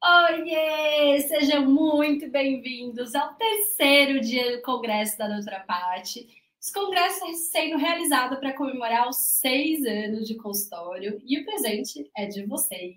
Oiê! Sejam muito bem-vindos ao terceiro dia do Congresso da Doutora Patti. Esse congresso está sendo realizado para comemorar os seis anos de consultório e o presente é de vocês.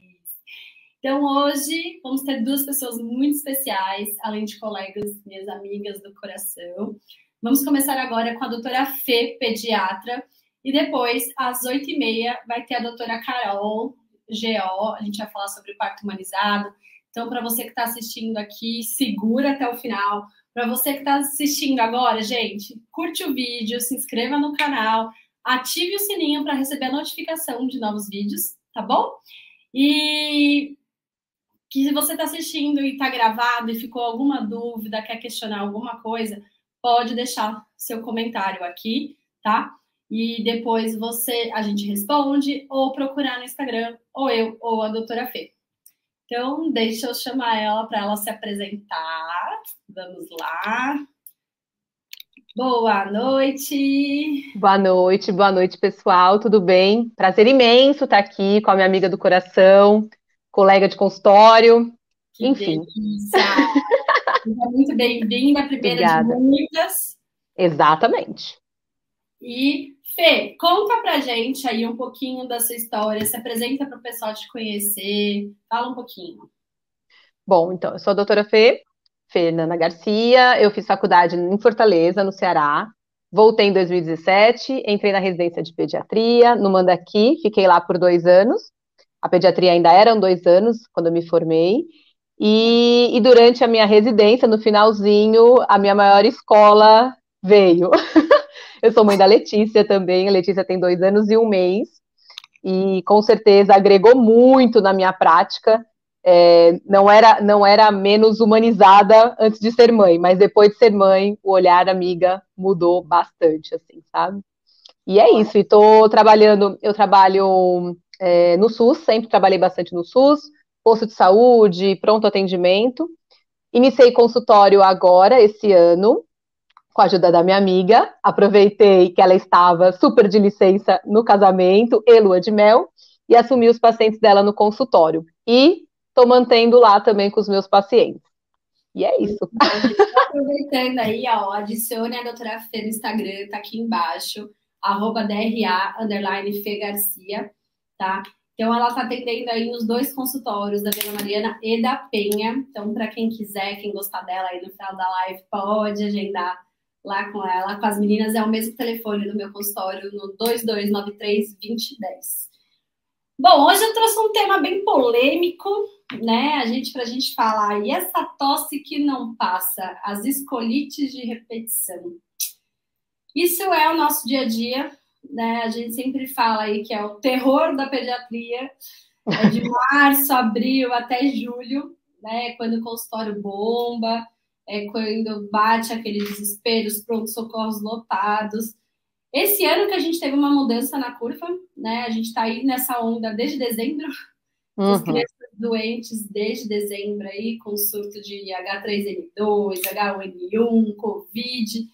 Então, hoje vamos ter duas pessoas muito especiais, além de colegas, minhas amigas do coração. Vamos começar agora com a doutora Fê, pediatra, e depois, às oito e meia, vai ter a doutora Carol, GO, a gente vai falar sobre parto humanizado. Então, para você que está assistindo aqui, segura até o final. Para você que está assistindo agora, gente, curte o vídeo, se inscreva no canal, ative o sininho para receber a notificação de novos vídeos, tá bom? E que se você está assistindo e está gravado e ficou alguma dúvida, quer questionar alguma coisa, pode deixar seu comentário aqui, tá? E depois você a gente responde, ou procurar no Instagram, ou eu, ou a doutora Fê. Então, deixa eu chamar ela para ela se apresentar. Vamos lá. Boa noite. Boa noite, boa noite, pessoal. Tudo bem? Prazer imenso estar aqui com a minha amiga do coração, colega de consultório. Que Enfim. Muito bem-vinda, primeira Obrigada. de muitas. Exatamente. E, Fê, conta pra gente aí um pouquinho da sua história, se apresenta para o pessoal te conhecer, fala um pouquinho. Bom, então, eu sou a doutora Fê, Fernanda Garcia, eu fiz faculdade em Fortaleza, no Ceará, voltei em 2017, entrei na residência de pediatria, no Mandaqui, fiquei lá por dois anos, a pediatria ainda eram dois anos quando eu me formei, e, e durante a minha residência, no finalzinho, a minha maior escola veio. eu sou mãe da Letícia também, a Letícia tem dois anos e um mês, e com certeza agregou muito na minha prática. É, não, era, não era menos humanizada antes de ser mãe, mas depois de ser mãe, o olhar amiga mudou bastante, assim, sabe? E é isso, e trabalhando, eu trabalho é, no SUS, sempre trabalhei bastante no SUS, posto de saúde, pronto atendimento. Iniciei consultório agora, esse ano, com a ajuda da minha amiga. Aproveitei que ela estava super de licença no casamento e lua de mel e assumi os pacientes dela no consultório. E estou mantendo lá também com os meus pacientes. E é isso. Aproveitando aí, ó, adicione a doutora Fê no Instagram, tá aqui embaixo, arroba DRA, underline Fê Garcia tá? Então, ela está atendendo aí nos dois consultórios da Vila Mariana e da Penha. Então, para quem quiser, quem gostar dela aí no final da live, pode agendar lá com ela. Com as meninas é o mesmo telefone do meu consultório, no 2293-2010. Bom, hoje eu trouxe um tema bem polêmico, né? A gente, para a gente falar, e essa tosse que não passa, as escolites de repetição. Isso é o nosso dia a dia, né? A gente sempre fala aí que é o terror da pediatria, é de março, abril até julho, né? Quando o consultório bomba, é quando bate aquele desespero, os pronto-socorros lotados. Esse ano que a gente teve uma mudança na curva, né? A gente está aí nessa onda desde dezembro, uhum. as crianças doentes desde dezembro aí, com surto de H3N2, H1N1, Covid.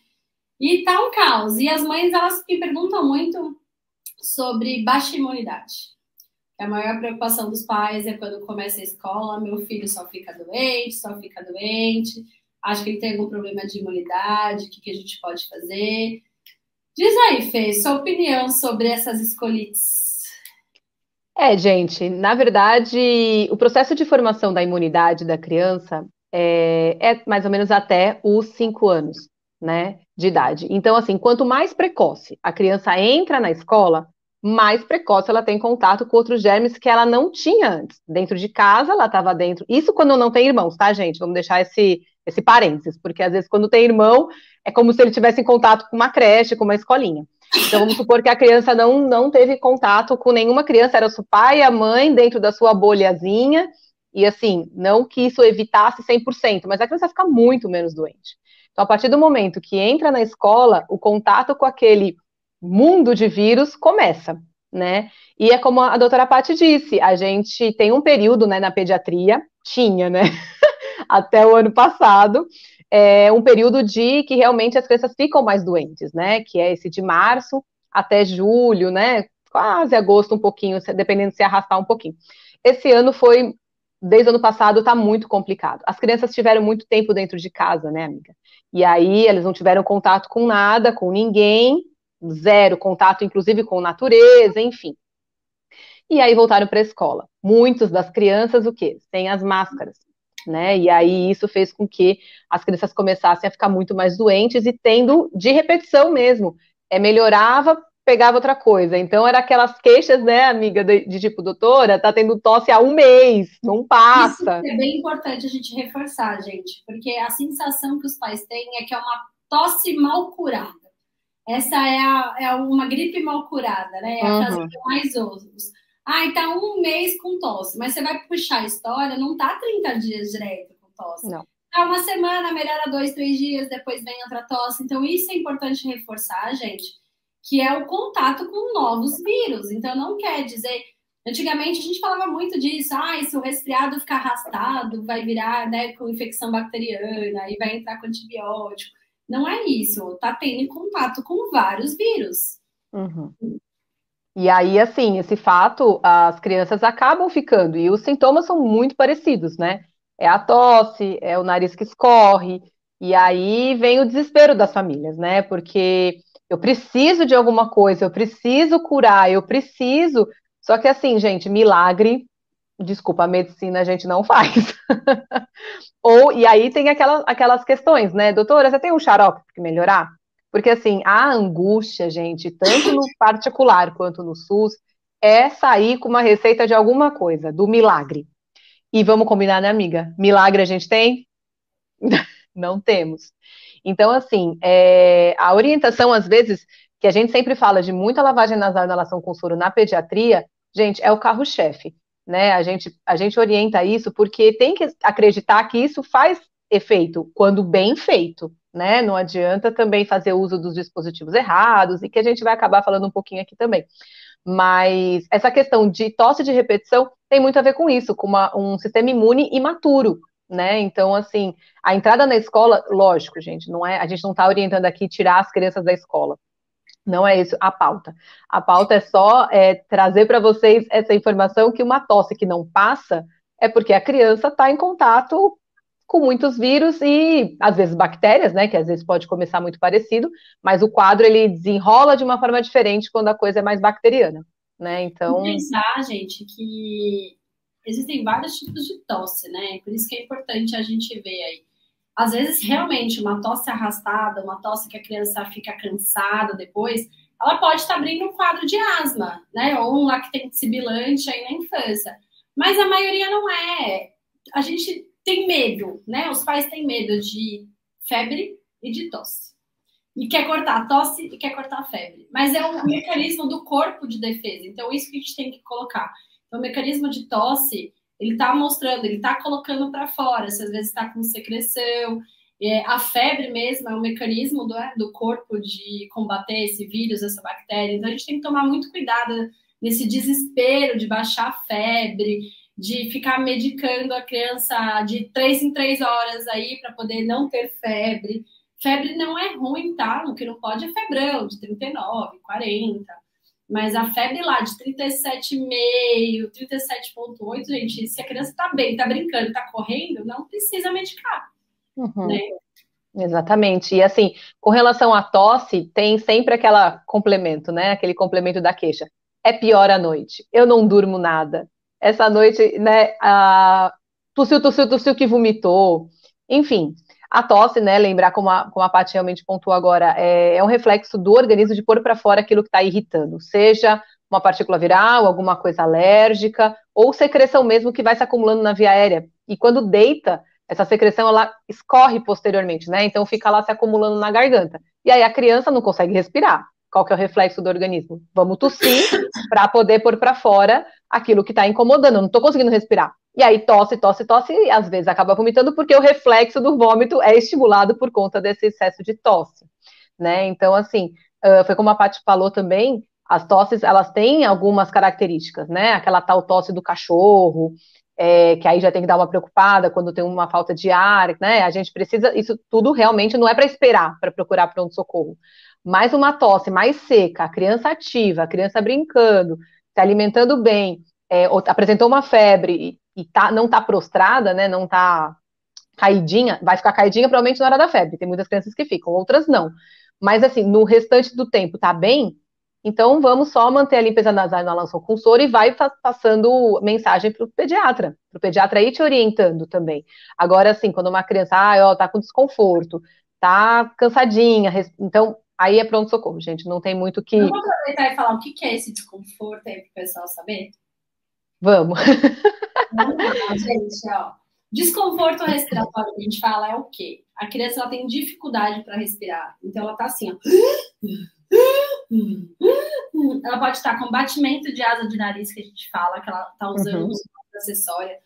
E tá um caos. E as mães, elas me perguntam muito sobre baixa imunidade. A maior preocupação dos pais é quando começa a escola, meu filho só fica doente, só fica doente, acho que ele tem algum problema de imunidade, o que, que a gente pode fazer? Diz aí, Fê, sua opinião sobre essas escolites. É, gente, na verdade, o processo de formação da imunidade da criança é, é mais ou menos até os cinco anos né, de idade. Então, assim, quanto mais precoce a criança entra na escola, mais precoce ela tem contato com outros germes que ela não tinha antes. Dentro de casa, ela estava dentro. Isso quando não tem irmãos, tá, gente? Vamos deixar esse, esse parênteses, porque às vezes quando tem irmão, é como se ele tivesse em contato com uma creche, com uma escolinha. Então, vamos supor que a criança não, não teve contato com nenhuma criança, era o seu pai e a mãe dentro da sua bolhazinha, e assim, não que isso evitasse 100%, mas a criança fica muito menos doente. Então, a partir do momento que entra na escola, o contato com aquele mundo de vírus começa, né? E é como a doutora Paty disse, a gente tem um período né, na pediatria, tinha, né? Até o ano passado, é um período de que realmente as crianças ficam mais doentes, né? Que é esse de março até julho, né? Quase agosto um pouquinho, dependendo se arrastar um pouquinho. Esse ano foi desde o ano passado está muito complicado. As crianças tiveram muito tempo dentro de casa, né, amiga? E aí eles não tiveram contato com nada, com ninguém, zero contato, inclusive com natureza, enfim. E aí voltaram para a escola. Muitas das crianças, o quê? Sem as máscaras, né? E aí isso fez com que as crianças começassem a ficar muito mais doentes e tendo de repetição mesmo. É, melhorava, pegava outra coisa. Então, era aquelas queixas, né, amiga, de, de, tipo, doutora, tá tendo tosse há um mês, não passa. Isso é bem importante a gente reforçar, gente, porque a sensação que os pais têm é que é uma tosse mal curada. Essa é, a, é uma gripe mal curada, né? É a frase uhum. que mais ouço. Ah, então um mês com tosse, mas você vai puxar a história, não tá 30 dias direto com tosse. Não. Tá uma semana, melhora dois, três dias, depois vem outra tosse. Então, isso é importante reforçar, gente que é o contato com novos vírus. Então, não quer dizer. Antigamente a gente falava muito disso, ah, se o resfriado ficar arrastado, vai virar né, com infecção bacteriana e vai entrar com antibiótico. Não é isso, tá tendo contato com vários vírus. Uhum. E aí, assim, esse fato, as crianças acabam ficando, e os sintomas são muito parecidos, né? É a tosse, é o nariz que escorre, e aí vem o desespero das famílias, né? Porque eu preciso de alguma coisa, eu preciso curar, eu preciso. Só que assim, gente, milagre, desculpa, a medicina a gente não faz. Ou e aí tem aquelas, aquelas questões, né, doutora, você tem um xarope para melhorar? Porque assim, a angústia, gente, tanto no particular quanto no SUS, é sair com uma receita de alguma coisa, do milagre. E vamos combinar, né, amiga? Milagre a gente tem? não temos. Então, assim, é, a orientação, às vezes, que a gente sempre fala de muita lavagem nasal em relação com soro na pediatria, gente, é o carro-chefe, né? A gente, a gente orienta isso porque tem que acreditar que isso faz efeito quando bem feito, né? Não adianta também fazer uso dos dispositivos errados e que a gente vai acabar falando um pouquinho aqui também. Mas essa questão de tosse de repetição tem muito a ver com isso, com uma, um sistema imune imaturo, né? Então, assim, a entrada na escola, lógico, gente, não é, a gente não está orientando aqui tirar as crianças da escola. Não é isso a pauta. A pauta é só é, trazer para vocês essa informação que uma tosse que não passa é porque a criança está em contato com muitos vírus e às vezes bactérias, né, que às vezes pode começar muito parecido, mas o quadro ele desenrola de uma forma diferente quando a coisa é mais bacteriana, né? Então, pensar, gente, que existem vários tipos de tosse, né? Por isso que é importante a gente ver aí. Às vezes, realmente, uma tosse arrastada, uma tosse que a criança fica cansada depois, ela pode estar abrindo um quadro de asma, né? Ou um lactente sibilante aí na infância. Mas a maioria não é. A gente tem medo, né? Os pais têm medo de febre e de tosse. E quer cortar a tosse e quer cortar a febre. Mas é um mecanismo do corpo de defesa. Então, isso que a gente tem que colocar. Então, o mecanismo de tosse, ele está mostrando, ele está colocando para fora, se às vezes está com secreção. É, a febre mesmo é um mecanismo do, é, do corpo de combater esse vírus, essa bactéria. Então, a gente tem que tomar muito cuidado nesse desespero de baixar a febre, de ficar medicando a criança de três em três horas aí para poder não ter febre. Febre não é ruim, tá? O que não pode é febrão, de 39, 40. Mas a febre lá de 37,5, 37,8, gente, se a criança tá bem, tá brincando, tá correndo, não precisa medicar. Uhum. Né? Exatamente. E assim, com relação à tosse, tem sempre aquela complemento, né? Aquele complemento da queixa. É pior à noite. Eu não durmo nada. Essa noite, né? A... Tossiu, tossiu, tossiu que vomitou. Enfim, a tosse, né, lembrar como a, como a Paty realmente pontuou agora, é, é um reflexo do organismo de pôr para fora aquilo que está irritando, seja uma partícula viral, alguma coisa alérgica, ou secreção mesmo que vai se acumulando na via aérea. E quando deita, essa secreção ela escorre posteriormente, né? Então fica lá se acumulando na garganta. E aí a criança não consegue respirar. Qual que é o reflexo do organismo? Vamos tossir para poder pôr para fora aquilo que está incomodando. Eu não estou conseguindo respirar. E aí tosse, tosse, tosse, e às vezes acaba vomitando porque o reflexo do vômito é estimulado por conta desse excesso de tosse, né? Então, assim, foi como a Paty falou também, as tosses, elas têm algumas características, né? Aquela tal tosse do cachorro, é, que aí já tem que dar uma preocupada quando tem uma falta de ar, né? A gente precisa, isso tudo realmente não é para esperar para procurar pronto-socorro. Mas uma tosse mais seca, a criança ativa, a criança brincando, se alimentando bem, é, apresentou uma febre e tá, não tá prostrada, né, não tá caidinha, vai ficar caidinha provavelmente na hora da febre. Tem muitas crianças que ficam, outras não. Mas assim, no restante do tempo tá bem, então vamos só manter a limpeza nasal na lança com soro e vai passando mensagem para o pediatra, para o pediatra ir te orientando também. Agora, assim, quando uma criança, ah, tá com desconforto, tá cansadinha, então aí é pronto socorro, gente, não tem muito que. Vamos aproveitar e falar o que é esse desconforto aí para o pessoal saber? Vamos. Vamos lá, gente, ó. Desconforto respiratório a gente fala é o quê? A criança ela tem dificuldade para respirar. Então ela tá assim, ó. Ela pode estar com batimento de asa de nariz que a gente fala, que ela tá usando uhum. acessória.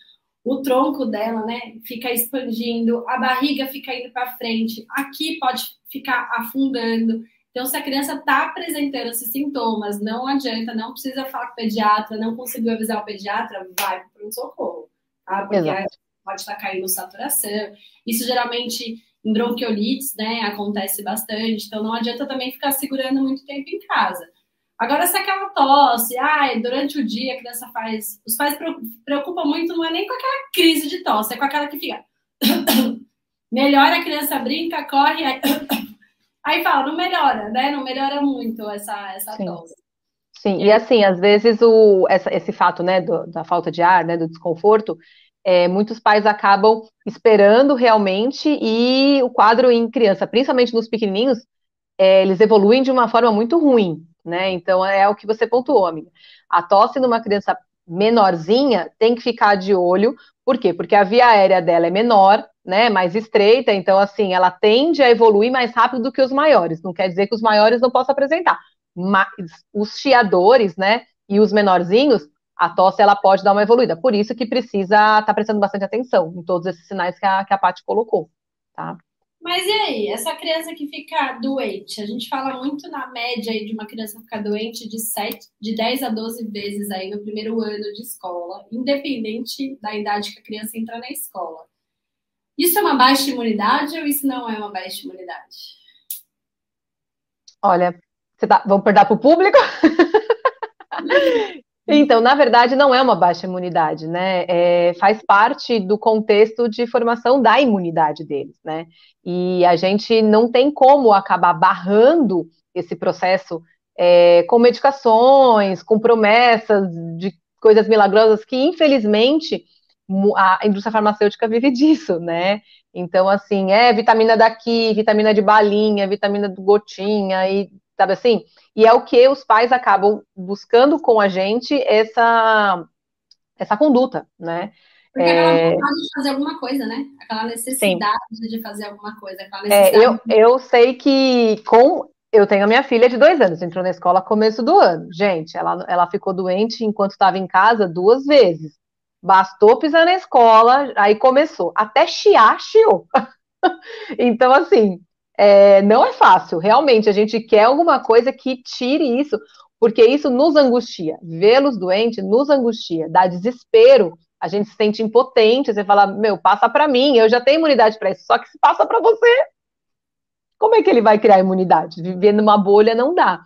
O tronco dela, né, fica expandindo, a barriga fica indo para frente. Aqui pode ficar afundando. Então, se a criança está apresentando esses sintomas, não adianta, não precisa falar com o pediatra, não conseguiu avisar o pediatra, vai para um socorro, tá? Porque Exato pode estar caindo saturação. Isso geralmente em bronquiolites, né, acontece bastante, então não adianta também ficar segurando muito tempo em casa. Agora, se aquela tosse, ai, durante o dia a criança faz. Os pais preocupam muito, não é nem com aquela crise de tosse, é com aquela que fica. melhora, a criança brinca, corre, aí, aí fala, não melhora, né? Não melhora muito essa, essa Sim. tosse. Sim, e assim, às vezes o, essa, esse fato, né, do, da falta de ar, né, do desconforto, é, muitos pais acabam esperando realmente e o quadro em criança, principalmente nos pequenininhos, é, eles evoluem de uma forma muito ruim, né? Então é o que você pontuou, amiga. A tosse numa criança menorzinha tem que ficar de olho, por quê? Porque a via aérea dela é menor, né? Mais estreita, então assim, ela tende a evoluir mais rápido do que os maiores. Não quer dizer que os maiores não possam apresentar, mas os chiadores, né? E os menorzinhos a tosse ela pode dar uma evoluída. Por isso que precisa estar tá prestando bastante atenção em todos esses sinais que a, que a Paty colocou, tá? Mas e aí, essa criança que fica doente? A gente fala muito na média aí de uma criança ficar doente de 7, de 10 a 12 vezes aí no primeiro ano de escola, independente da idade que a criança entra na escola. Isso é uma baixa imunidade ou isso não é uma baixa imunidade? Olha, você tá, vamos perder para o público? Então, na verdade, não é uma baixa imunidade, né? É, faz parte do contexto de formação da imunidade deles, né? E a gente não tem como acabar barrando esse processo é, com medicações, com promessas de coisas milagrosas que, infelizmente, a indústria farmacêutica vive disso, né? Então, assim, é vitamina daqui, vitamina de balinha, vitamina do gotinha, e sabe assim? E é o que os pais acabam buscando com a gente essa, essa conduta, né? Porque é... aquela vontade de fazer alguma coisa, né? Aquela necessidade Sim. de fazer alguma coisa. É, eu, eu sei que com. Eu tenho a minha filha de dois anos, entrou na escola começo do ano. Gente, ela, ela ficou doente enquanto estava em casa duas vezes. Bastou pisar na escola, aí começou. Até chiar, chiou. então, assim, é, não é fácil. Realmente, a gente quer alguma coisa que tire isso, porque isso nos angustia. Vê-los doentes nos angustia, dá desespero. A gente se sente impotente. Você fala, meu, passa para mim, eu já tenho imunidade para isso. Só que se passa para você, como é que ele vai criar imunidade? Viver numa bolha não dá.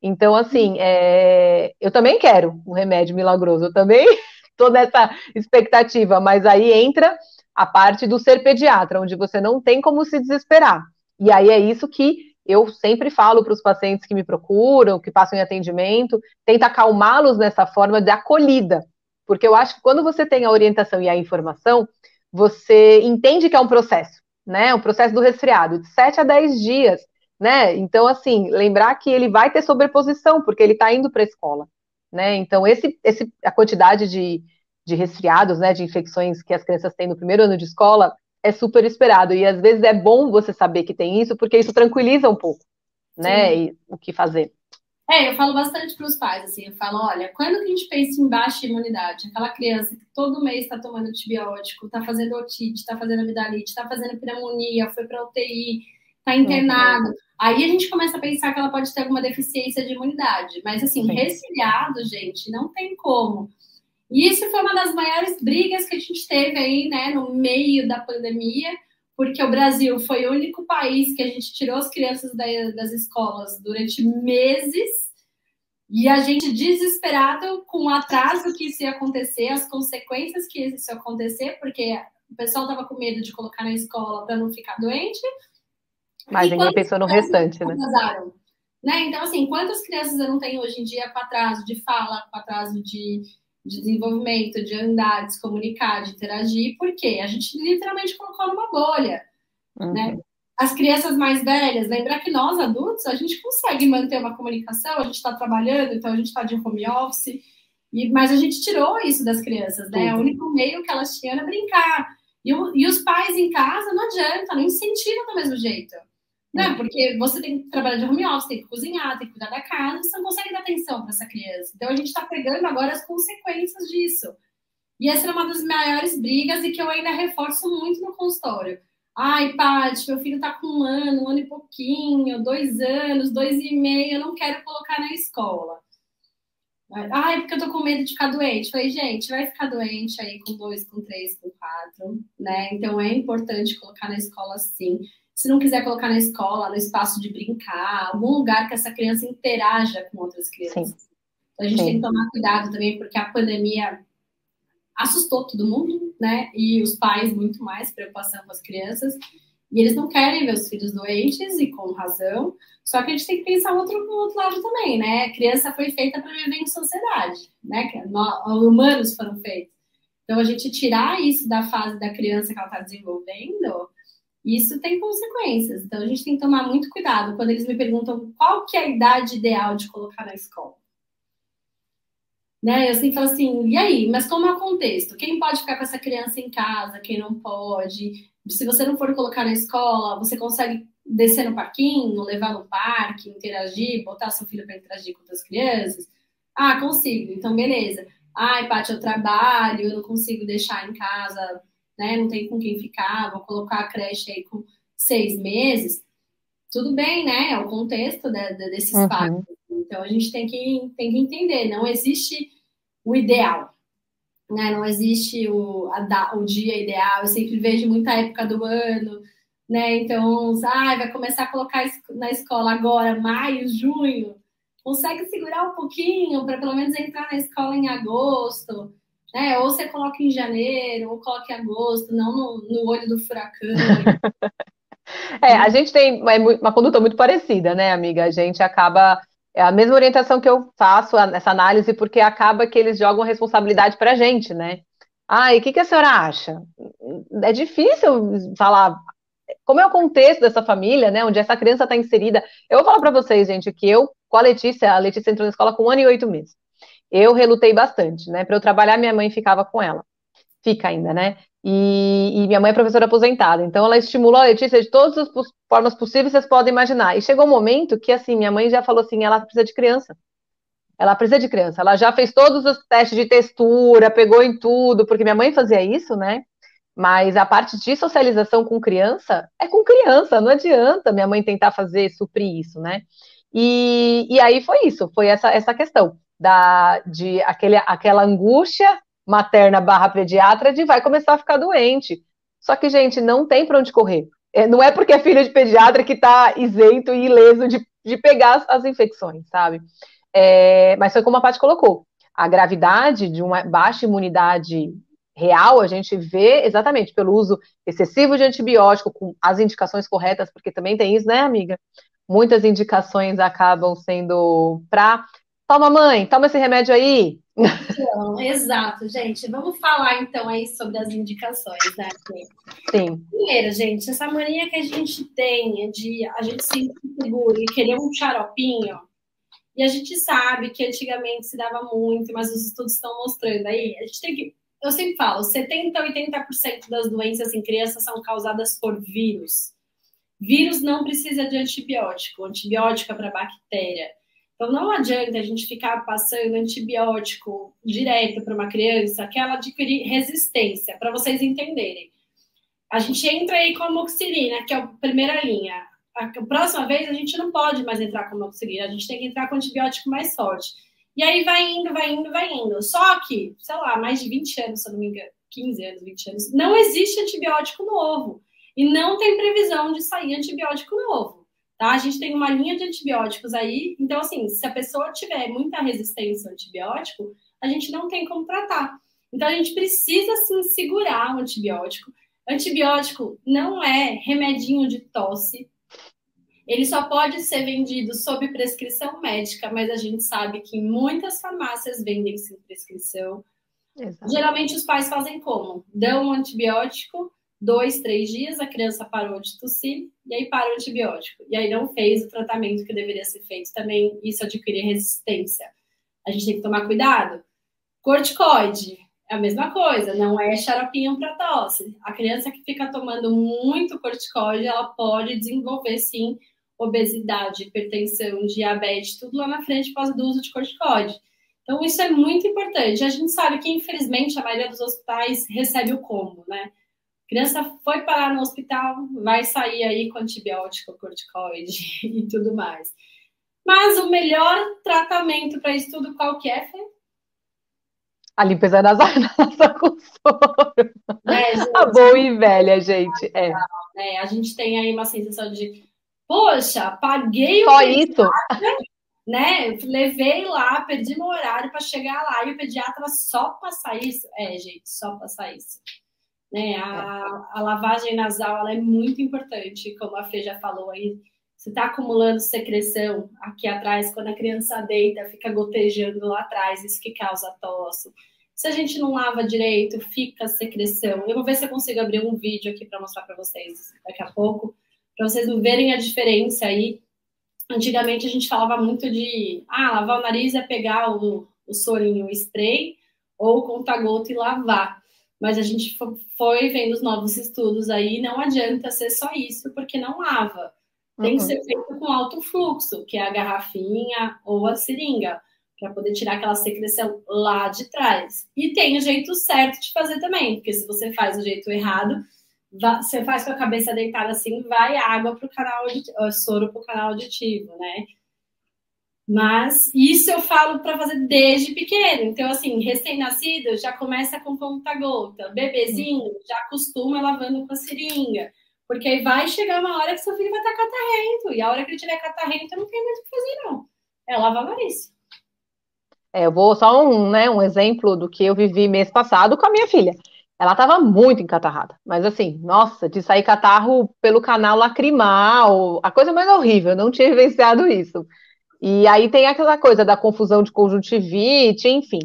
Então, assim, é... eu também quero um remédio milagroso, eu também estou nessa expectativa, mas aí entra a parte do ser pediatra, onde você não tem como se desesperar. E aí é isso que eu sempre falo para os pacientes que me procuram, que passam em atendimento, tenta acalmá-los nessa forma de acolhida. Porque eu acho que quando você tem a orientação e a informação, você entende que é um processo, né? Um processo do resfriado, de 7 a 10 dias, né? Então, assim, lembrar que ele vai ter sobreposição, porque ele está indo para a escola, né? Então, esse, esse, a quantidade de, de resfriados, né, de infecções que as crianças têm no primeiro ano de escola, é super esperado. E às vezes é bom você saber que tem isso, porque isso tranquiliza um pouco, né? E o que fazer. É, eu falo bastante para os pais, assim, eu falo, olha, quando a gente pensa em baixa imunidade, aquela criança que todo mês está tomando antibiótico, está fazendo otite, está fazendo amidalite, está fazendo pneumonia, foi para UTI, está internado, uhum. aí a gente começa a pensar que ela pode ter alguma deficiência de imunidade. Mas, assim, Sim. resfriado, gente, não tem como. E isso foi uma das maiores brigas que a gente teve aí, né, no meio da pandemia, porque o Brasil foi o único país que a gente tirou as crianças das escolas durante meses, E a gente desesperado com o atraso que isso ia acontecer, as consequências que isso ia acontecer, porque o pessoal estava com medo de colocar na escola para não ficar doente. Mas ninguém pensou no restante, né? né? Então, assim, quantas crianças eu não tenho hoje em dia com atraso de fala, com atraso de, de desenvolvimento, de andar, de se comunicar, de interagir? Por quê? A gente literalmente colocou numa bolha, uhum. né? as crianças mais velhas, lembrar que nós adultos, a gente consegue manter uma comunicação, a gente está trabalhando, então a gente está de home office, e, mas a gente tirou isso das crianças, né? O único meio que elas tinham era brincar. E, o, e os pais em casa não adianta, não incentivam do mesmo jeito. Né? Porque você tem que trabalhar de home office, tem que cozinhar, tem que cuidar da casa, você não consegue dar atenção para essa criança. Então a gente está pegando agora as consequências disso. E essa é uma das maiores brigas e que eu ainda reforço muito no consultório Ai, Paty, meu filho tá com um ano, um ano e pouquinho, dois anos, dois e meio, eu não quero colocar na escola. Ai, porque eu tô com medo de ficar doente. Falei, gente, vai ficar doente aí com dois, com três, com quatro, né? Então é importante colocar na escola sim. Se não quiser colocar na escola, no espaço de brincar, algum lugar que essa criança interaja com outras crianças. Então, a gente sim. tem que tomar cuidado também, porque a pandemia assustou todo mundo, né? E os pais muito mais, preocupação com as crianças. E eles não querem ver os filhos doentes, e com razão. Só que a gente tem que pensar outro, outro lado também, né? A criança foi feita para viver em sociedade, né? Nós, humanos foram feitos. Então, a gente tirar isso da fase da criança que ela está desenvolvendo, isso tem consequências. Então, a gente tem que tomar muito cuidado quando eles me perguntam qual que é a idade ideal de colocar na escola. Né? Eu sempre falo assim, e aí? Mas como é o contexto? Quem pode ficar com essa criança em casa? Quem não pode? Se você não for colocar na escola, você consegue descer no parquinho, levar no parque, interagir, botar seu filho para interagir com outras crianças? Ah, consigo. Então, beleza. Ai, Paty, eu trabalho, eu não consigo deixar em casa, né? Não tem com quem ficar, vou colocar a creche aí com seis meses. Tudo bem, né? É o contexto de, de, desses uhum. Então a gente tem que, tem que entender, não existe o ideal, né? Não existe o, a, o dia ideal. Eu sempre vejo muita época do ano, né? Então, ah, vai começar a colocar na escola agora, maio, junho. Consegue segurar um pouquinho para pelo menos entrar na escola em agosto, né? Ou você coloca em janeiro, ou coloca em agosto, não no, no olho do furacão. É, a gente tem uma, conduta muito parecida, né, amiga? A gente acaba é a mesma orientação que eu faço nessa análise, porque acaba que eles jogam responsabilidade para a gente, né? Ah, e o que, que a senhora acha? É difícil falar como é o contexto dessa família, né? Onde essa criança está inserida. Eu vou falar para vocês, gente, que eu, com a Letícia, a Letícia entrou na escola com um ano e oito meses. Eu relutei bastante, né? Para eu trabalhar, minha mãe ficava com ela. Fica ainda, né? E, e, minha mãe é professora aposentada, então ela estimulou a Letícia de todas as formas possíveis vocês podem imaginar. E chegou um momento que, assim, minha mãe já falou assim: ela precisa de criança. Ela precisa de criança. Ela já fez todos os testes de textura, pegou em tudo, porque minha mãe fazia isso, né? Mas a parte de socialização com criança é com criança, não adianta minha mãe tentar fazer, suprir isso, né? E, e aí foi isso, foi essa, essa questão da, de aquele, aquela angústia materna barra pediatra de vai começar a ficar doente. Só que, gente, não tem para onde correr. É, não é porque é filho de pediatra que está isento e ileso de, de pegar as, as infecções, sabe? É, mas foi como a Paty colocou. A gravidade de uma baixa imunidade real, a gente vê exatamente pelo uso excessivo de antibiótico, com as indicações corretas, porque também tem isso, né, amiga? Muitas indicações acabam sendo para Toma, mãe, toma esse remédio aí. Então, exato, gente. Vamos falar então aí sobre as indicações, né? Sim. Primeiro, gente, essa mania que a gente tem de a gente se seguro e querer um xaropinho, e a gente sabe que antigamente se dava muito, mas os estudos estão mostrando aí, a gente tem que. Eu sempre falo, 70% a 80% das doenças em crianças são causadas por vírus. Vírus não precisa de antibiótico, antibiótico é para bactéria. Então, não adianta a gente ficar passando antibiótico direto para uma criança que ela adquirir resistência, para vocês entenderem. A gente entra aí com a amoxicilina, que é a primeira linha. A próxima vez a gente não pode mais entrar com amoxicilina, a gente tem que entrar com antibiótico mais forte. E aí vai indo, vai indo, vai indo. Só que, sei lá, mais de 20 anos, se eu não me engano, 15 anos, 20 anos, não existe antibiótico novo. E não tem previsão de sair antibiótico novo Tá? A gente tem uma linha de antibióticos aí, então, assim, se a pessoa tiver muita resistência ao antibiótico, a gente não tem como tratar. Então, a gente precisa, sim, segurar o antibiótico. Antibiótico não é remedinho de tosse. Ele só pode ser vendido sob prescrição médica, mas a gente sabe que muitas farmácias vendem sem prescrição. Exato. Geralmente os pais fazem como? Dão um antibiótico, dois, três dias, a criança parou de tossir, e aí para o antibiótico. E aí não fez o tratamento que deveria ser feito. Também isso adquire resistência. A gente tem que tomar cuidado. Corticoide, é a mesma coisa, não é xaropinho para tosse. A criança que fica tomando muito corticoide, ela pode desenvolver sim obesidade, hipertensão, diabetes, tudo lá na frente por causa do uso de corticoide. Então, isso é muito importante. A gente sabe que, infelizmente, a maioria dos hospitais recebe o combo, né? Criança foi parar no hospital, vai sair aí com antibiótico, corticoide e tudo mais. Mas o melhor tratamento para isso tudo qual que é, Fê? A limpeza das nasais com soro. É, a boa e velha, gente. É. é. A gente tem aí uma sensação de, poxa, paguei Só o isso né? Levei lá, perdi meu horário para chegar lá e o pediatra só passar isso. É, gente, só passar isso. Né? A, a lavagem nasal é muito importante, como a Fê já falou aí. Você está acumulando secreção aqui atrás, quando a criança deita, fica gotejando lá atrás, isso que causa tosse. Se a gente não lava direito, fica secreção. Eu vou ver se eu consigo abrir um vídeo aqui para mostrar para vocês daqui a pouco, para vocês verem a diferença aí Antigamente a gente falava muito de ah, lavar o nariz é pegar o, o sorinho, o spray, ou conta-gota e lavar. Mas a gente foi vendo os novos estudos aí, não adianta ser só isso, porque não lava. Tem uhum. que ser feito com alto fluxo, que é a garrafinha ou a seringa, para poder tirar aquela secreção lá de trás. E tem o jeito certo de fazer também, porque se você faz o jeito errado, você faz com a cabeça deitada assim, vai água para o canal auditivo, soro para o canal auditivo, né? Mas isso eu falo para fazer desde pequeno. Então, assim, recém-nascido já começa com conta-gota. Bebezinho já acostuma lavando com a seringa. Porque aí vai chegar uma hora que seu filho vai estar catarrento. E a hora que ele tiver catarrento, não tem mais o que fazer, não. É lavar nariz. É, eu vou só um, né, um exemplo do que eu vivi mês passado com a minha filha. Ela estava muito encatarrada, mas assim, nossa, de sair catarro pelo canal lacrimal, a coisa mais horrível, não tinha vivenciado isso. E aí tem aquela coisa da confusão de conjuntivite, enfim.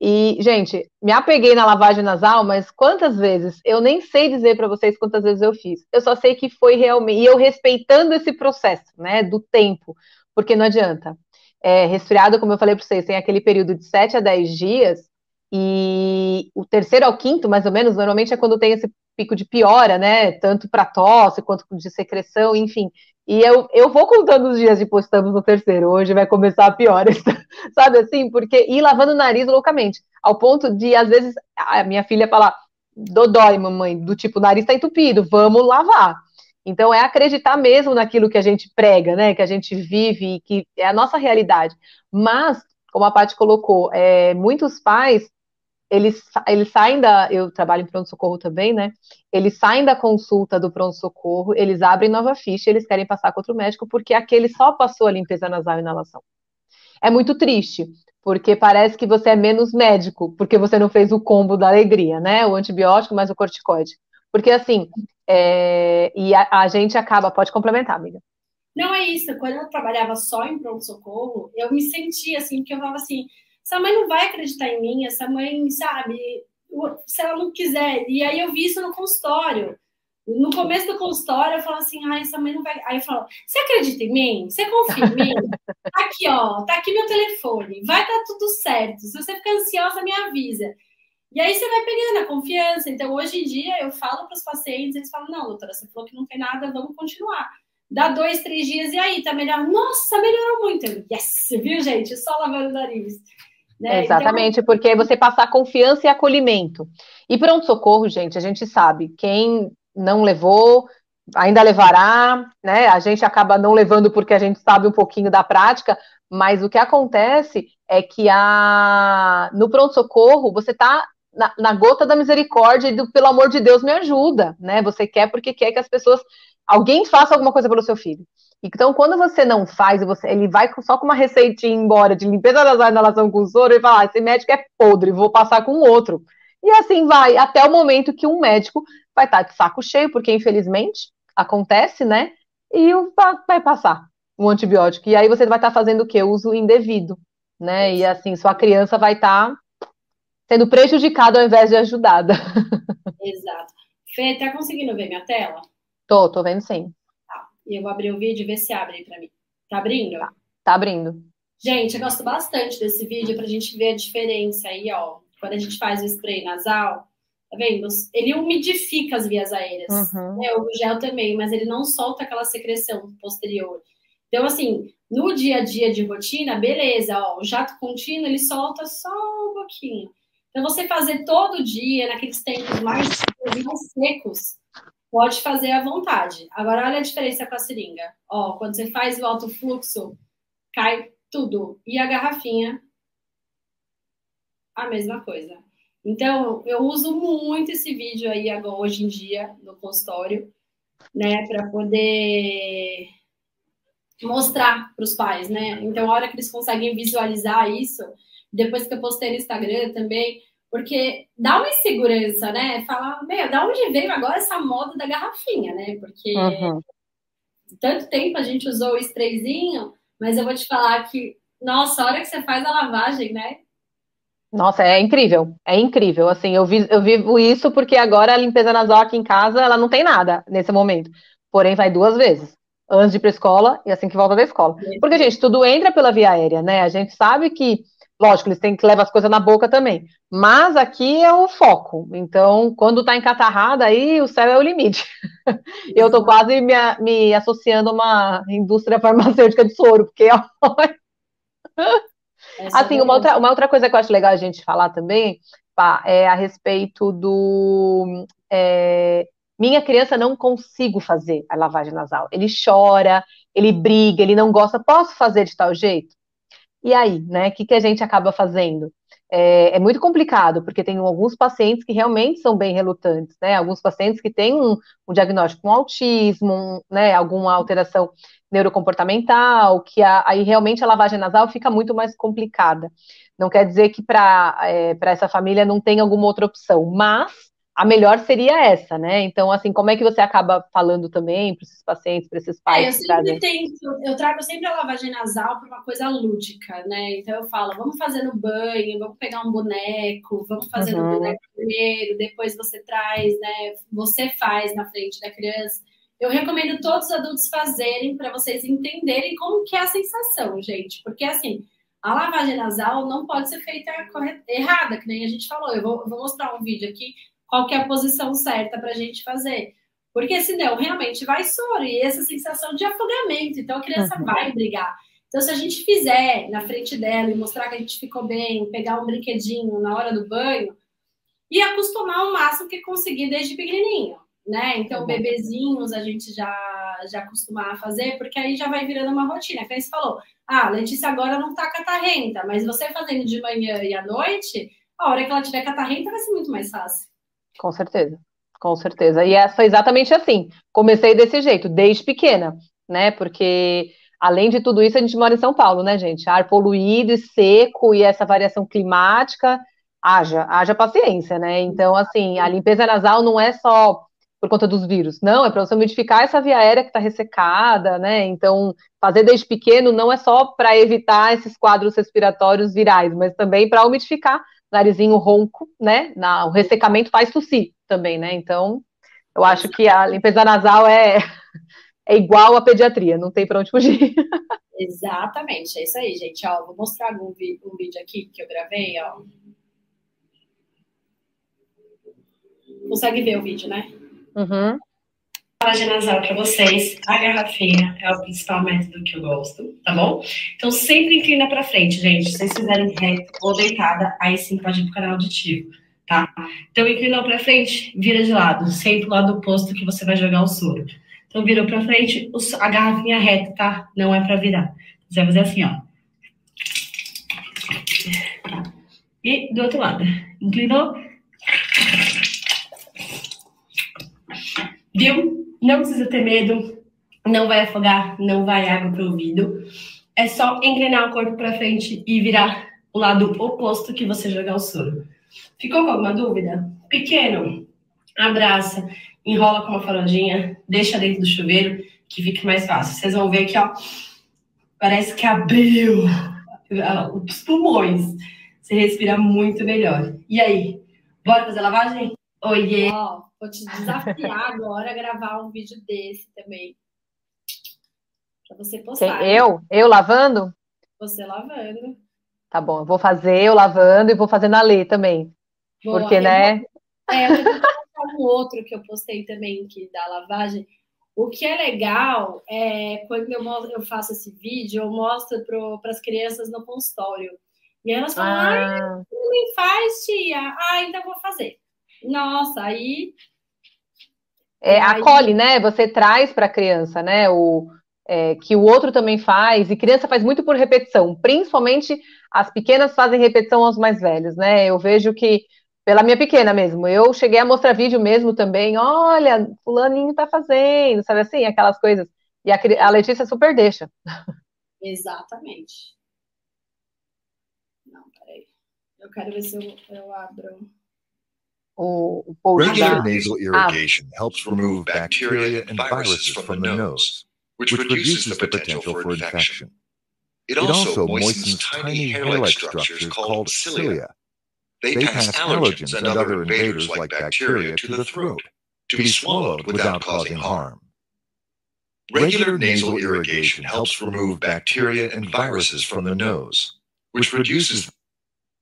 E, gente, me apeguei na lavagem nasal, mas quantas vezes? Eu nem sei dizer para vocês quantas vezes eu fiz. Eu só sei que foi realmente. E eu respeitando esse processo, né, do tempo, porque não adianta. É, resfriado, como eu falei para vocês, tem aquele período de 7 a 10 dias e o terceiro ao quinto, mais ou menos, normalmente é quando tem esse pico de piora, né? Tanto para tosse quanto de secreção, enfim. E eu, eu vou contando os dias depois, estamos no terceiro, hoje vai começar a piora, sabe assim? Porque ir lavando o nariz loucamente, ao ponto de, às vezes, a minha filha falar, dodói, mamãe, do tipo, o nariz está entupido, vamos lavar. Então, é acreditar mesmo naquilo que a gente prega, né? Que a gente vive, que é a nossa realidade. Mas, como a Paty colocou, é, muitos pais eles, eles saem da. Eu trabalho em pronto-socorro também, né? Eles saem da consulta do pronto-socorro, eles abrem nova ficha, eles querem passar com outro médico, porque aquele só passou a limpeza nasal e inalação. É muito triste, porque parece que você é menos médico, porque você não fez o combo da alegria, né? O antibiótico mais o corticoide. Porque assim, é... e a, a gente acaba. Pode complementar, amiga. Não é isso. Quando eu trabalhava só em pronto-socorro, eu me sentia assim, porque eu falava assim essa mãe não vai acreditar em mim, essa mãe, sabe, se ela não quiser. E aí eu vi isso no consultório. No começo do consultório, eu falo assim, ai, essa mãe não vai. Aí eu falo, você acredita em mim? Você confia em mim? Tá aqui, ó, tá aqui meu telefone, vai dar tudo certo. Se você ficar ansiosa, me avisa. E aí você vai pegando a confiança. Então, hoje em dia, eu falo para os pacientes, eles falam, não, doutora, você falou que não tem nada, vamos continuar. Dá dois, três dias, e aí, tá melhor? Nossa, melhorou muito. Eu, yes, viu, gente? Só lavando o nariz. Né? Exatamente, então... porque você passar confiança e acolhimento. E pronto-socorro, gente, a gente sabe, quem não levou, ainda levará, né? A gente acaba não levando porque a gente sabe um pouquinho da prática, mas o que acontece é que a... no pronto-socorro você está na, na, gota da misericórdia e do pelo amor de Deus me ajuda, né? Você quer porque quer que as pessoas, alguém faça alguma coisa pelo seu filho. Então, quando você não faz, você, ele vai só com uma receitinha embora de limpeza das inalação com soro e fala: ah, esse médico é podre, vou passar com outro. E assim vai, até o momento que um médico vai estar de saco cheio, porque infelizmente acontece, né? E vai passar um antibiótico. E aí você vai estar fazendo o quê? Uso indevido, né? E assim, sua criança vai estar sendo prejudicada ao invés de ajudada. Exato. Fê, tá conseguindo ver minha tela? Tô, tô vendo sim. Eu vou abrir o vídeo e ver se abre aí pra mim. Tá abrindo? Tá, tá abrindo. Gente, eu gosto bastante desse vídeo pra gente ver a diferença aí, ó. Quando a gente faz o spray nasal, tá vendo? Ele umidifica as vias aéreas. Uhum. Né? O gel também, mas ele não solta aquela secreção posterior. Então, assim, no dia a dia de rotina, beleza, ó, o jato contínuo ele solta só um pouquinho. Então, você fazer todo dia, naqueles tempos mais, mais secos, pode fazer à vontade. Agora, olha a diferença com a seringa. Ó, quando você faz o alto fluxo, cai tudo. E a garrafinha, a mesma coisa. Então, eu uso muito esse vídeo aí agora, hoje em dia no consultório, né, para poder mostrar para os pais, né? Então, a hora que eles conseguem visualizar isso, depois que eu postei no Instagram também, porque dá uma insegurança, né? Falar, meu, da onde veio agora essa moda da garrafinha, né? Porque uhum. tanto tempo a gente usou o sprayzinho, mas eu vou te falar que, nossa, a hora que você faz a lavagem, né? Nossa, é incrível, é incrível. Assim, eu, vi, eu vivo isso porque agora a limpeza nasal aqui em casa, ela não tem nada nesse momento. Porém, vai duas vezes antes de ir para a escola e assim que volta da escola. Porque, gente, tudo entra pela via aérea, né? A gente sabe que Lógico, eles têm que levar as coisas na boca também. Mas aqui é o foco. Então, quando tá encatarrada, aí o céu é o limite. Eu tô quase me, me associando a uma indústria farmacêutica de soro, porque é Assim, é uma outra, uma outra coisa que eu acho legal a gente falar também, pá, é a respeito do. É, minha criança não consigo fazer a lavagem nasal. Ele chora, ele briga, ele não gosta. Posso fazer de tal jeito? E aí, né? O que, que a gente acaba fazendo? É, é, muito complicado, porque tem alguns pacientes que realmente são bem relutantes, né? Alguns pacientes que têm um, um diagnóstico com autismo, um, né? Alguma alteração neurocomportamental, que a, aí realmente a lavagem nasal fica muito mais complicada. Não quer dizer que para é, essa família não tem alguma outra opção, mas a melhor seria essa, né? Então, assim, como é que você acaba falando também para esses pacientes, para esses pais? É, eu sempre tento, eu trago sempre a lavagem nasal para uma coisa lúdica, né? Então eu falo, vamos fazer no banho, vamos pegar um boneco, vamos fazer uhum. no boneco primeiro, depois você traz, né? Você faz na frente da criança. Eu recomendo todos os adultos fazerem para vocês entenderem como que é a sensação, gente. Porque assim, a lavagem nasal não pode ser feita errada, que nem a gente falou. Eu vou, eu vou mostrar um vídeo aqui qual que é a posição certa para a gente fazer. Porque senão realmente vai soro e essa sensação de afogamento. Então a criança uhum. vai brigar. Então, se a gente fizer na frente dela e mostrar que a gente ficou bem, pegar um brinquedinho na hora do banho e acostumar o máximo que conseguir desde pequenininho, né? Então, uhum. bebezinhos a gente já já acostumar a fazer, porque aí já vai virando uma rotina. Que você falou, ah, Letícia agora não tá catarrenta, mas você fazendo de manhã e à noite, a hora que ela tiver catarrenta vai ser muito mais fácil. Com certeza, com certeza. E essa foi exatamente assim. Comecei desse jeito, desde pequena, né? Porque além de tudo isso, a gente mora em São Paulo, né, gente? Ar poluído e seco e essa variação climática, haja, haja paciência, né? Então, assim, a limpeza nasal não é só por conta dos vírus, não, é para você modificar essa via aérea que está ressecada, né? Então, fazer desde pequeno não é só para evitar esses quadros respiratórios virais, mas também para umidificar narizinho ronco, né? Na, o ressecamento faz tossir também, né? Então, eu acho que a limpeza nasal é, é igual à pediatria, não tem para onde fugir. Exatamente, é isso aí, gente. Ó, vou mostrar um, um vídeo aqui que eu gravei, ó. Consegue ver o vídeo, né? Uhum lavagem nasal para vocês. A garrafinha é o principal método que eu gosto, tá bom? Então, sempre inclina para frente, gente. Se vocês fizerem reto ou deitada, aí sim pode ir pro canal auditivo, tá? Então, inclinou para frente, vira de lado. Sempre o lado oposto que você vai jogar o soro. Então, virou para frente, a garrafinha reta, tá? Não é para virar. Você vai fazer assim, ó. E do outro lado. Inclinou. Viu? Não precisa ter medo. não vai afogar, não vai água pro ouvido. É só engrenar o corpo para frente e virar o lado oposto que você jogar o soro. Ficou com alguma dúvida? Pequeno, abraça, enrola com uma fraldinha, deixa dentro do chuveiro, que fica mais fácil. Vocês vão ver aqui, ó, parece que abriu os pulmões. Você respira muito melhor. E aí, bora fazer lavagem? Oiê! Oh, vou te desafiar agora a gravar um vídeo desse também. Pra você postar. Eu? Eu lavando? Você lavando. Tá bom, eu vou fazer eu lavando e vou fazer na lei também. Boa, Porque, né? Vou... É, eu vou um outro que eu postei também, que da lavagem. O que é legal é quando eu, eu faço esse vídeo, eu mostro para as crianças no consultório. E elas falam, ah, ah nem faz, tia. Ah, então vou fazer. Nossa, aí. É, aí... acolhe, né? Você traz para a criança, né? O, é, que o outro também faz, e criança faz muito por repetição, principalmente as pequenas fazem repetição aos mais velhos, né? Eu vejo que, pela minha pequena mesmo, eu cheguei a mostrar vídeo mesmo também, olha, fulaninho tá fazendo, sabe assim, aquelas coisas. E a, a Letícia super deixa. Exatamente. Não, peraí. Eu quero ver se eu, eu abro. O, o Regular nasal irrigation ah. helps remove bacteria and viruses from the nose. which, which reduces the potential for infection. It also moistens tiny hair-like structures called cilia. They pass allergens and other invaders like bacteria to the throat, to be swallowed without causing harm. Regular nasal irrigation helps remove bacteria and viruses from the nose, which reduces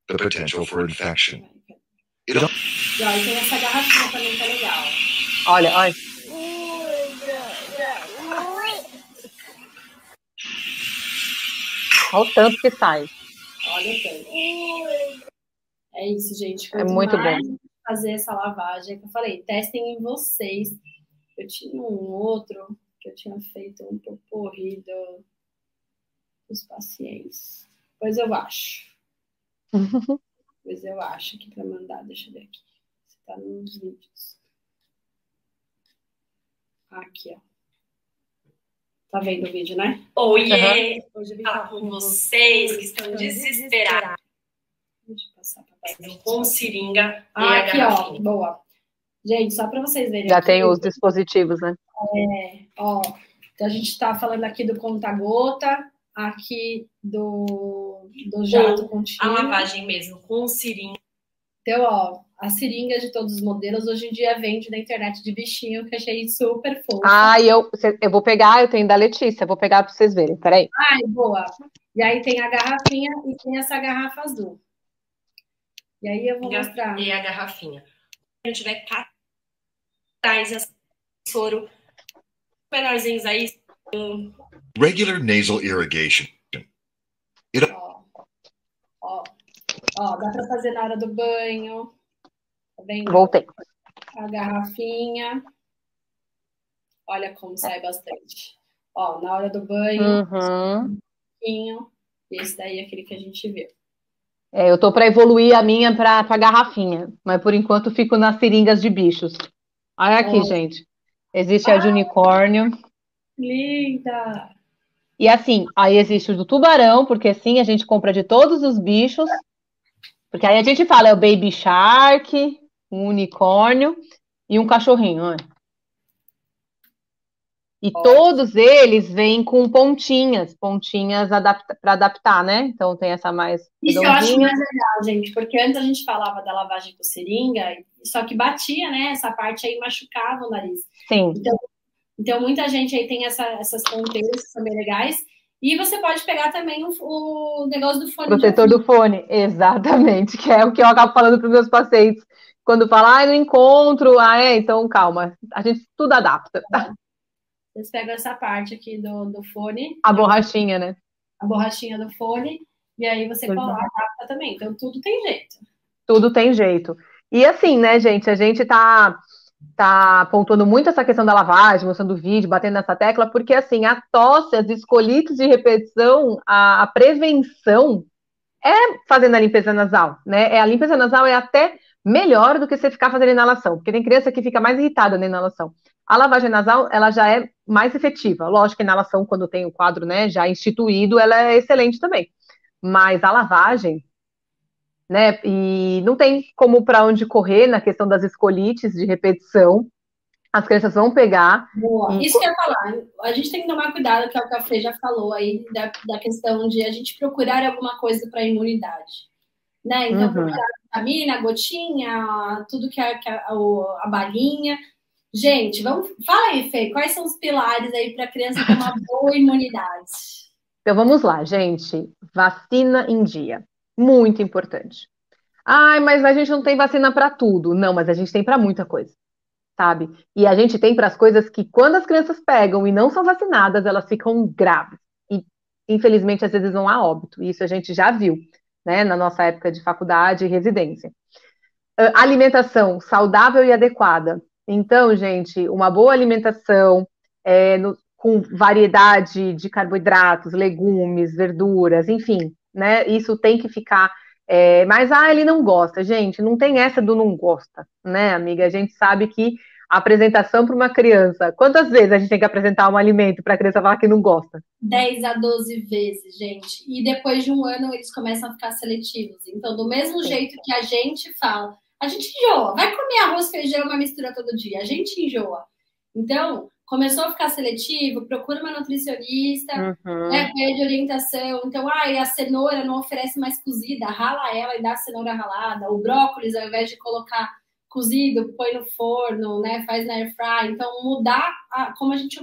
the potential for infection. It Olha, olha. Olha o tanto que sai. Olha o tanto. É isso, gente. Quanto é muito bom. Fazer essa lavagem, é que eu falei, testem em vocês. Eu tinha um outro que eu tinha feito um poporri dos pacientes. Pois eu acho. pois eu acho aqui para mandar. Deixa eu ver aqui. Tá nos vídeos. Aqui, ó. Tá vendo o vídeo, né? Oi, uhum. Hoje eu vim falar com vocês que estão desesperados. Deixa eu passar para Com seringa ah, aqui, ó. Boa. Gente, só para vocês verem. Já aqui, tem os dispositivos, né? É, ó. Então a gente está falando aqui do conta-gota, aqui do, do jato contínuo. A lavagem mesmo, com seringa. Então, ó, a seringa de todos os modelos hoje em dia vende na internet de bichinho, que achei super fofo. Ah, eu, eu vou pegar, eu tenho da Letícia, vou pegar para vocês verem, peraí. Ai, boa. E aí tem a garrafinha e tem essa garrafa azul. E aí eu vou mostrar. E a garrafinha. A gente vai traz esse soro menorzinhos aí. Regular nasal irrigation. Ó, ó, ó, dá para fazer na hora do banho. Tá vendo? Voltei. A garrafinha. Olha como sai bastante. Ó, na hora do banho, uhum. um pouquinho. Esse daí é aquele que a gente viu. É, eu tô para evoluir a minha para a garrafinha, mas por enquanto fico nas seringas de bichos. Olha aqui, gente. Existe ah, a de unicórnio. Linda! E assim, aí existe o do tubarão, porque sim, a gente compra de todos os bichos. Porque aí a gente fala, é o Baby Shark, um unicórnio e um cachorrinho. Olha. E todos eles vêm com pontinhas, pontinhas adapta para adaptar, né? Então tem essa mais. Isso eu acho mais legal, gente, porque antes a gente falava da lavagem com seringa, só que batia, né? Essa parte aí machucava o nariz. Sim. Então, então muita gente aí tem essa, essas ponteiras que são bem legais. E você pode pegar também o, o negócio do fone. Protetor do fone, exatamente, que é o que eu acabo falando para os meus pacientes quando fala, ah, não encontro, ah, é, então calma, a gente tudo adapta. Vocês pegam essa parte aqui do, do fone. A borrachinha, né? A borrachinha do fone, e aí você coloca, adapta também. Então tudo tem jeito. Tudo tem jeito. E assim, né, gente, a gente tá, tá pontuando muito essa questão da lavagem, mostrando vídeo, batendo nessa tecla, porque assim, a tosse, as escolites de repetição, a, a prevenção é fazendo a limpeza nasal, né? É, a limpeza nasal é até melhor do que você ficar fazendo inalação, porque tem criança que fica mais irritada na inalação. A lavagem nasal, ela já é mais efetiva. Lógico que a inalação, quando tem o quadro, né, já instituído, ela é excelente também. Mas a lavagem, né, e não tem como para onde correr na questão das escolites de repetição. As crianças vão pegar. Boa. E... Isso que eu ia falar. A gente tem que tomar cuidado, que é o que a Fê já falou aí, da, da questão de a gente procurar alguma coisa para imunidade. Né? Então, uhum. procurar vitamina, gotinha, tudo que é, que é a, a balinha. Gente, vamos. Fala aí, Fê, quais são os pilares aí para a criança ter uma boa imunidade? Então vamos lá, gente. Vacina em dia. Muito importante. Ai, mas a gente não tem vacina para tudo. Não, mas a gente tem para muita coisa. Sabe? E a gente tem para as coisas que, quando as crianças pegam e não são vacinadas, elas ficam graves. E, infelizmente, às vezes vão a óbito. Isso a gente já viu, né, na nossa época de faculdade e residência. Alimentação saudável e adequada então, gente, uma boa alimentação é, no, com variedade de carboidratos, legumes, verduras, enfim, né? Isso tem que ficar. É, mas, ah, ele não gosta, gente, não tem essa do não gosta, né, amiga? A gente sabe que a apresentação para uma criança, quantas vezes a gente tem que apresentar um alimento para a criança falar que não gosta? 10 a 12 vezes, gente. E depois de um ano eles começam a ficar seletivos. Então, do mesmo Sim. jeito que a gente fala, a gente enjoa. Vai comer arroz, feijão, uma mistura todo dia. A gente enjoa. Então, começou a ficar seletivo, procura uma nutricionista, uhum. né, pede orientação. Então, ah, a cenoura não oferece mais cozida, rala ela e dá a cenoura ralada. O brócolis, ao invés de colocar cozido, põe no forno, né, faz na air fry. Então, mudar a, como a gente...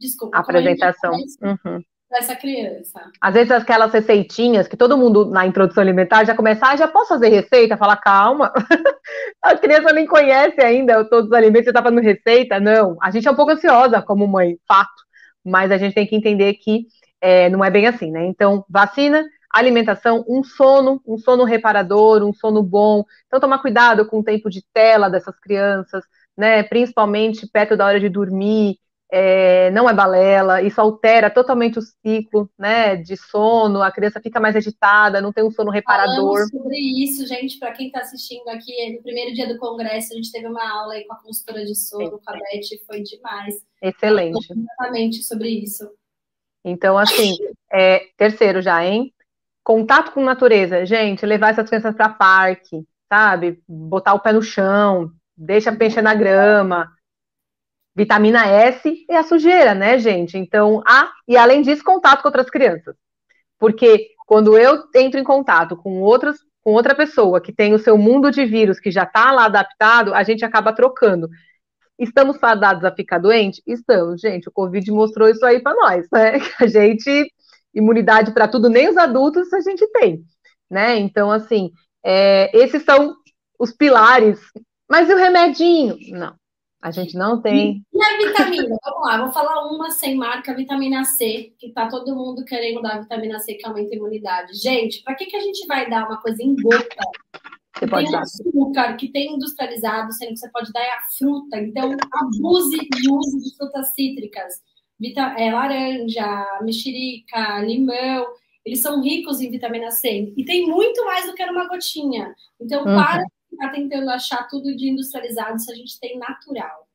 Desculpa. A apresentação. A uhum dessa criança. Às vezes aquelas receitinhas que todo mundo na introdução alimentar já começa, ah, já posso fazer receita? Fala, calma. a criança nem conhece ainda todos os alimentos, você está fazendo receita? Não. A gente é um pouco ansiosa como mãe, fato. Mas a gente tem que entender que é, não é bem assim, né? Então, vacina, alimentação, um sono, um sono reparador, um sono bom. Então, tomar cuidado com o tempo de tela dessas crianças, né? Principalmente perto da hora de dormir, é, não é balela, isso altera totalmente o ciclo né, de sono, a criança fica mais agitada, não tem um sono reparador. Falamos sobre isso, gente, para quem está assistindo aqui, no primeiro dia do congresso, a gente teve uma aula aí com a consultora de sono, com a Beth, foi demais. Excelente. Exatamente sobre isso. Então, assim, é, terceiro já, hein? Contato com natureza. Gente, levar essas crianças para parque, sabe? Botar o pé no chão, deixa mexer na grama, Vitamina S é a sujeira, né, gente? Então, ah, e além disso, contato com outras crianças. Porque quando eu entro em contato com outras com outra pessoa que tem o seu mundo de vírus que já está lá adaptado, a gente acaba trocando. Estamos fadados a ficar doente? Estamos, gente. O Covid mostrou isso aí para nós, né? A gente, imunidade para tudo, nem os adultos a gente tem, né? Então, assim, é, esses são os pilares. Mas e o remedinho? Não. A gente não tem. E a vitamina? Vamos lá, vou falar uma sem marca, vitamina C, que tá todo mundo querendo dar vitamina C que aumenta a imunidade. Gente, para que, que a gente vai dar uma coisa em gota? Você pode tem dar. açúcar, que tem industrializado, sendo que você pode dar a fruta. Então, abuse do uso de frutas cítricas. Vita, é, laranja, mexerica, limão. Eles são ricos em vitamina C. E tem muito mais do que numa gotinha. Então, uhum. para ficar tentando achar tudo de industrializado se a gente tem natural.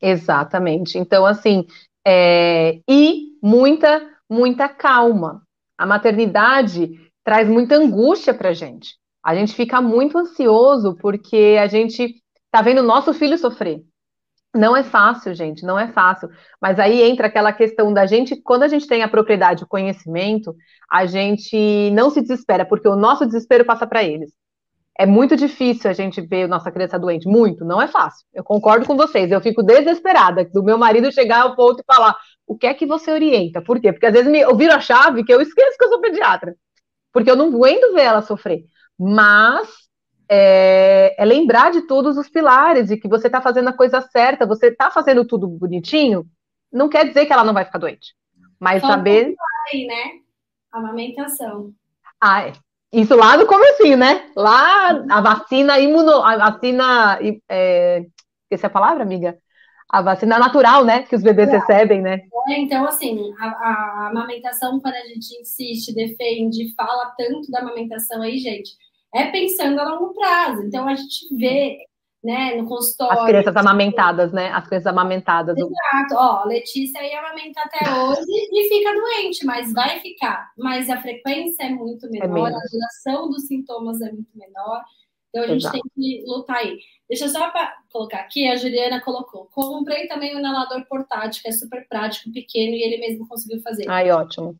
Exatamente. Então, assim, é... e muita, muita calma. A maternidade traz muita angústia para gente. A gente fica muito ansioso porque a gente tá vendo nosso filho sofrer. Não é fácil, gente, não é fácil. Mas aí entra aquela questão da gente, quando a gente tem a propriedade, o conhecimento, a gente não se desespera, porque o nosso desespero passa para eles é muito difícil a gente ver nossa criança doente, muito, não é fácil. Eu concordo com vocês, eu fico desesperada do meu marido chegar ao ponto e falar: o que é que você orienta? Por quê? Porque às vezes me, eu viro a chave que eu esqueço que eu sou pediatra, porque eu não aguento ver ela sofrer. Mas é, é lembrar de todos os pilares e que você está fazendo a coisa certa, você está fazendo tudo bonitinho, não quer dizer que ela não vai ficar doente. Mas Só saber. Aí, né? Amamentação. Ah, é. Isso lá no comecinho, né? Lá a vacina imuno, a vacina, é, esqueci a palavra, amiga? A vacina natural, né? Que os bebês é. recebem, né? É, então, assim, a, a, amamentação, quando a gente insiste, defende, fala tanto da amamentação aí, gente, é pensando a longo prazo. Então, a gente vê né, no consultório. As crianças amamentadas, né? As crianças amamentadas. Exato. Ó, Letícia aí amamenta até hoje e fica doente, mas vai ficar. Mas a frequência é muito é menor, é a duração dos sintomas é muito menor. Então a gente Exato. tem que lutar aí. Deixa eu só colocar aqui, a Juliana colocou. Comprei também um inalador portátil, que é super prático, pequeno, e ele mesmo conseguiu fazer. Ai, ótimo.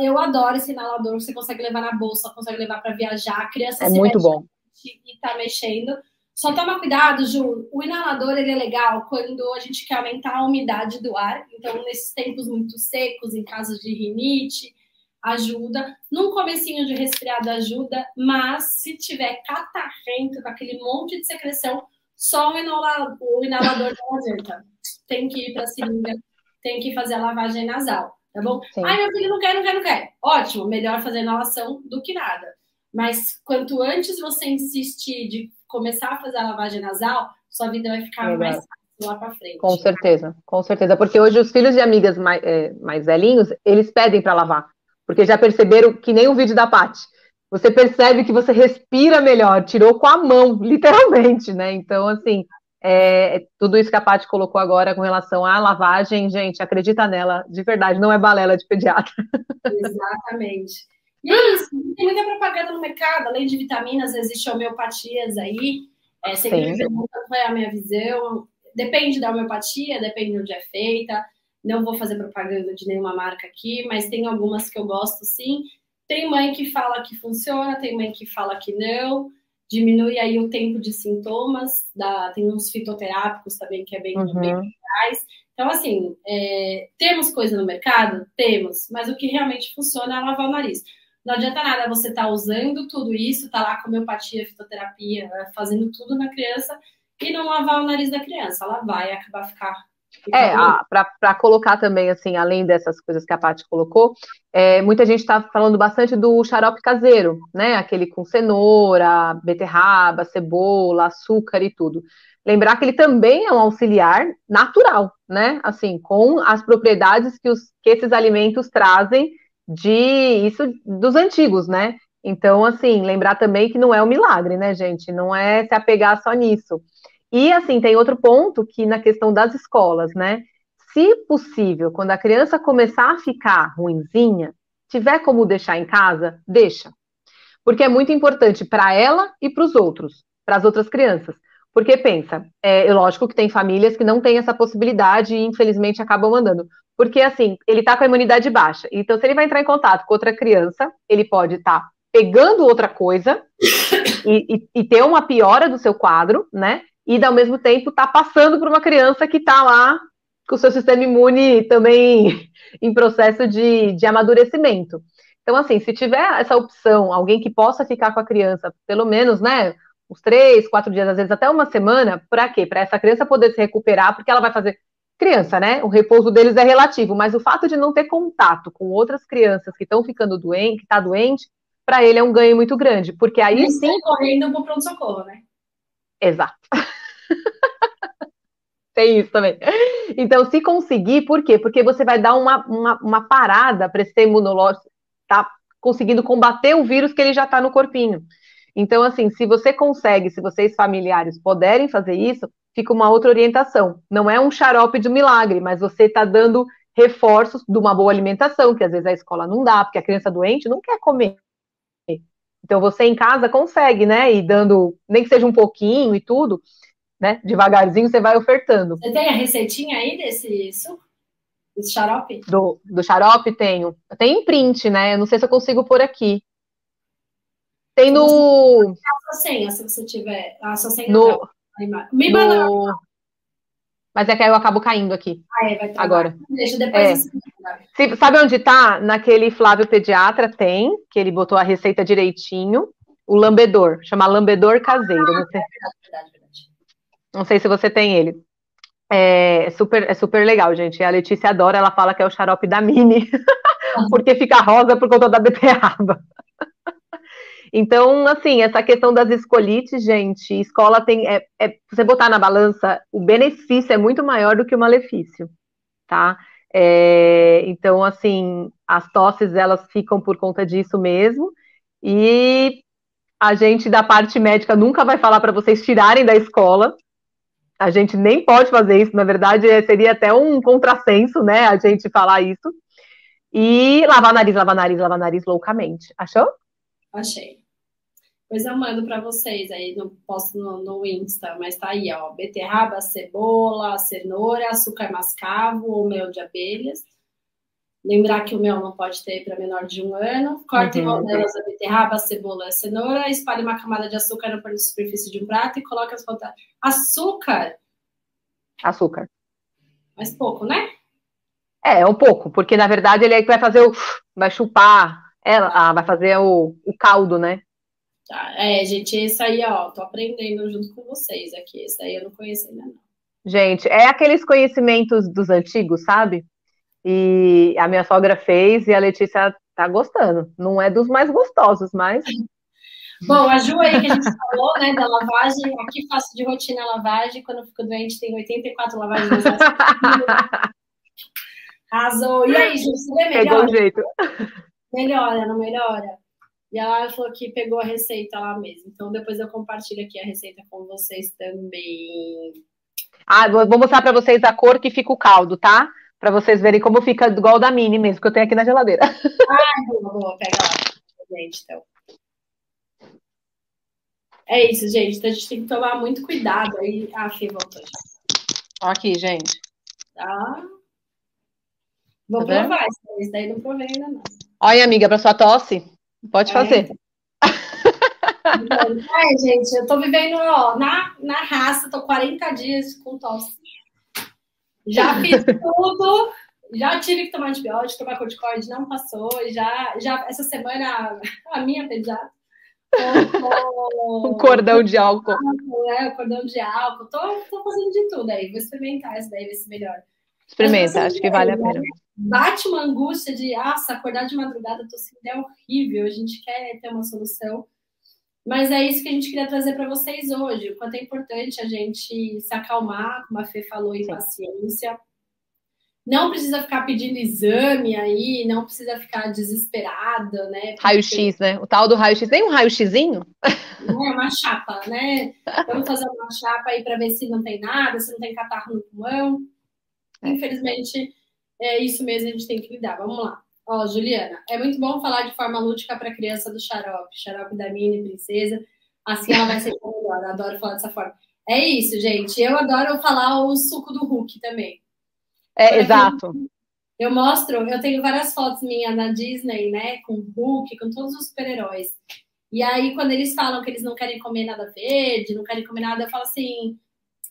eu adoro esse inalador, você consegue levar na bolsa, consegue levar para viajar, a criança é muito bom. e tá mexendo. Só toma cuidado, Ju. O inalador ele é legal quando a gente quer aumentar a umidade do ar. Então, nesses tempos muito secos, em casos de rinite, ajuda. Num comecinho de resfriado ajuda, mas se tiver catarrento, com aquele monte de secreção, só o inalador, o inalador não adianta. Tem que ir para a seringa, tem que fazer a lavagem nasal, tá bom? Sim. Ai, meu filho não quer, não quer, não quer. Ótimo, melhor fazer inalação do que nada. Mas quanto antes você insistir de começar a fazer a lavagem nasal, sua vida vai ficar Legal. mais fácil lá para frente. Com certeza, com certeza. Porque hoje os filhos de amigas mais, é, mais velhinhos, eles pedem para lavar. Porque já perceberam que nem o vídeo da Paty. Você percebe que você respira melhor, tirou com a mão, literalmente, né? Então, assim, é, tudo isso que a Paty colocou agora com relação à lavagem, gente, acredita nela, de verdade, não é balela de pediatra. Exatamente. Isso, tem muita propaganda no mercado, além de vitaminas, existe homeopatias aí. É, sempre pergunta qual é a minha visão. Depende da homeopatia, depende de onde é feita. Não vou fazer propaganda de nenhuma marca aqui, mas tem algumas que eu gosto sim. Tem mãe que fala que funciona, tem mãe que fala que não. Diminui aí o tempo de sintomas. Da, tem uns fitoterápicos também que é bem, uhum. bem legais. Então, assim, é, temos coisa no mercado? Temos, mas o que realmente funciona é lavar o nariz. Não adianta nada você estar tá usando tudo isso, tá lá com homeopatia, fitoterapia, fazendo tudo na criança e não lavar o nariz da criança. Ela vai acabar ficar é, para colocar também, assim, além dessas coisas que a Paty colocou, é, muita gente está falando bastante do xarope caseiro, né? Aquele com cenoura, beterraba, cebola, açúcar e tudo. Lembrar que ele também é um auxiliar natural, né? Assim, com as propriedades que, os, que esses alimentos trazem de isso dos antigos, né? Então, assim, lembrar também que não é um milagre, né, gente? Não é se apegar só nisso. E, assim, tem outro ponto que na questão das escolas, né? Se possível, quando a criança começar a ficar ruinzinha, tiver como deixar em casa, deixa. Porque é muito importante para ela e para os outros, para as outras crianças. Porque pensa, é lógico que tem famílias que não têm essa possibilidade e infelizmente acabam mandando. Porque assim, ele está com a imunidade baixa. Então, se ele vai entrar em contato com outra criança, ele pode estar tá pegando outra coisa e, e, e, ter uma piora do seu quadro, né? E ao mesmo tempo tá passando por uma criança que está lá com o seu sistema imune também em processo de, de amadurecimento. Então, assim, se tiver essa opção, alguém que possa ficar com a criança, pelo menos, né, uns três, quatro dias, às vezes até uma semana, para quê? Para essa criança poder se recuperar, porque ela vai fazer criança, né? O repouso deles é relativo, mas o fato de não ter contato com outras crianças que estão ficando doente, que está doente, para ele é um ganho muito grande, porque aí e sim correndo para o pronto socorro, né? Exato. Tem isso também. Então, se conseguir, por quê? Porque você vai dar uma, uma, uma parada para esse imunológico tá conseguindo combater o vírus que ele já está no corpinho. Então, assim, se você consegue, se vocês familiares puderem fazer isso, fica uma outra orientação. Não é um xarope de milagre, mas você está dando reforços de uma boa alimentação, que às vezes a escola não dá, porque a criança doente não quer comer. Então você em casa consegue, né? E dando, nem que seja um pouquinho e tudo, né? Devagarzinho você vai ofertando. Você tem a receitinha aí desse suco? Desse xarope? Do, do xarope tenho. Tem em print, né? Eu não sei se eu consigo pôr aqui. Tem no. A senha, se você tiver. A sua senha. No... Me manda. No... Mas é que eu acabo caindo aqui. Ah, é, vai agora. Deixa depois. É. sabe onde tá? Naquele Flávio Pediatra tem, que ele botou a receita direitinho. O lambedor, chama lambedor caseiro. Ah, não, sei. É verdade, verdade, verdade. não sei se você tem ele. É super, é super legal, gente. A Letícia adora, ela fala que é o xarope da Mini, porque fica rosa por conta da beterraba. Então, assim, essa questão das escolites, gente, escola tem. É, é, você botar na balança, o benefício é muito maior do que o malefício, tá? É, então, assim, as tosses elas ficam por conta disso mesmo. E a gente da parte médica nunca vai falar para vocês tirarem da escola. A gente nem pode fazer isso, na verdade, seria até um contrassenso, né, a gente falar isso. E lavar nariz, lavar nariz, lavar nariz loucamente. Achou? Achei. Pois eu mando para vocês aí, não posto no, no, Insta, mas tá aí, ó. Beterraba, cebola, cenoura, açúcar mascavo ou mel de abelhas. Lembrar que o mel não pode ter para menor de um ano. Corte uhum. em rodelas a beterraba, a cebola e a cenoura. Espalhe uma camada de açúcar na superfície de um prato e coloque as faltas. Açúcar? Açúcar. Mas pouco, né? É, um pouco, porque na verdade ele é que vai fazer o. vai chupar, ela, vai fazer o, o caldo, né? Tá, é, gente, isso aí, ó, tô aprendendo junto com vocês aqui. Isso aí eu não conheço ainda, não. Gente, é aqueles conhecimentos dos antigos, sabe? E a minha sogra fez e a Letícia tá gostando. Não é dos mais gostosos, mas. Bom, a Ju aí que a gente falou, né, da lavagem, aqui faço de rotina a lavagem, quando eu fico doente tem 84 lavagens. Arrasou. E aí, Ju, você vê melhor? Pegou o jeito. Melhora, não melhora? E ela falou que pegou a receita lá mesmo. Então depois eu compartilho aqui a receita com vocês também. Ah, vou mostrar para vocês a cor que fica o caldo, tá? Para vocês verem como fica igual da Mini mesmo, que eu tenho aqui na geladeira. Ah, boa, boa. Pega lá, gente, então. É isso, gente. Então a gente tem que tomar muito cuidado aí. Ah, Fê, voltou. Aqui, gente. Tá. Vou tá provar. Isso daí não provei ainda não. Olha, amiga, para sua tosse. Pode fazer. Então, ai, gente, eu tô vivendo ó, na, na raça, tô 40 dias com tosse. Já fiz tudo, já tive que tomar antibiótico, tomar corticoide, não passou. Já, já essa semana, a minha pediatra. um cordão de álcool. É, cordão de álcool. Tô, tô fazendo de tudo aí. Vou experimentar isso daí, ver se melhora. Experimenta, acho que vale a pena. Né? bate uma angústia de, nossa, acordar de madrugada, tô sentindo é horrível, a gente quer ter uma solução. Mas é isso que a gente queria trazer para vocês hoje, o quanto é importante a gente se acalmar, como a Fê falou, em paciência. Não precisa ficar pedindo exame aí, não precisa ficar desesperado, né? Raio-X, né? O tal do raio-X. Tem um raio-Xzinho? É uma chapa, né? Vamos fazer uma chapa aí para ver se não tem nada, se não tem catarro no pulmão. É. Infelizmente, é isso mesmo, a gente tem que lidar. Vamos lá. Ó, Juliana, é muito bom falar de forma lúdica para a criança do xarope, xarope da mini princesa. Assim ela vai ser melhor. Adoro falar dessa forma. É isso, gente. Eu adoro falar o suco do Hulk também. É, exato. Eu mostro, eu tenho várias fotos minhas na Disney, né? Com o Hulk, com todos os super-heróis. E aí, quando eles falam que eles não querem comer nada verde, não querem comer nada, eu falo assim: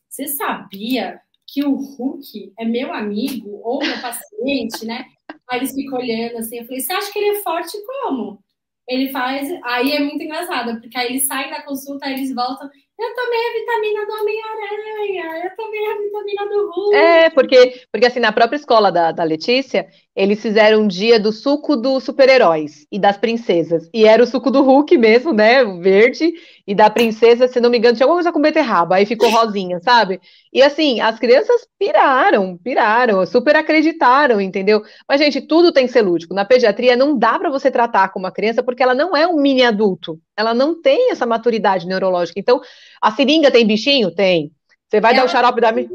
você sabia que o Hulk é meu amigo ou meu paciente, né? Aí eles ficam olhando assim, eu falei, você acha que ele é forte como? Ele faz, aí é muito engraçado, porque aí eles saem da consulta, aí eles voltam, eu tomei a vitamina do Homem-Aranha, eu tomei a vitamina do Hulk. É, porque, porque assim, na própria escola da, da Letícia, eles fizeram um dia do suco dos super-heróis e das princesas. E era o suco do Hulk mesmo, né? O verde, e da princesa, se não me engano, tinha alguma coisa com beterraba, aí ficou rosinha, sabe? E assim, as crianças piraram, piraram, super acreditaram, entendeu? Mas, gente, tudo tem que ser lúdico. Na pediatria não dá para você tratar com uma criança porque ela não é um mini adulto. Ela não tem essa maturidade neurológica. Então, a seringa tem bichinho? Tem. Você vai dar o xarope da minha.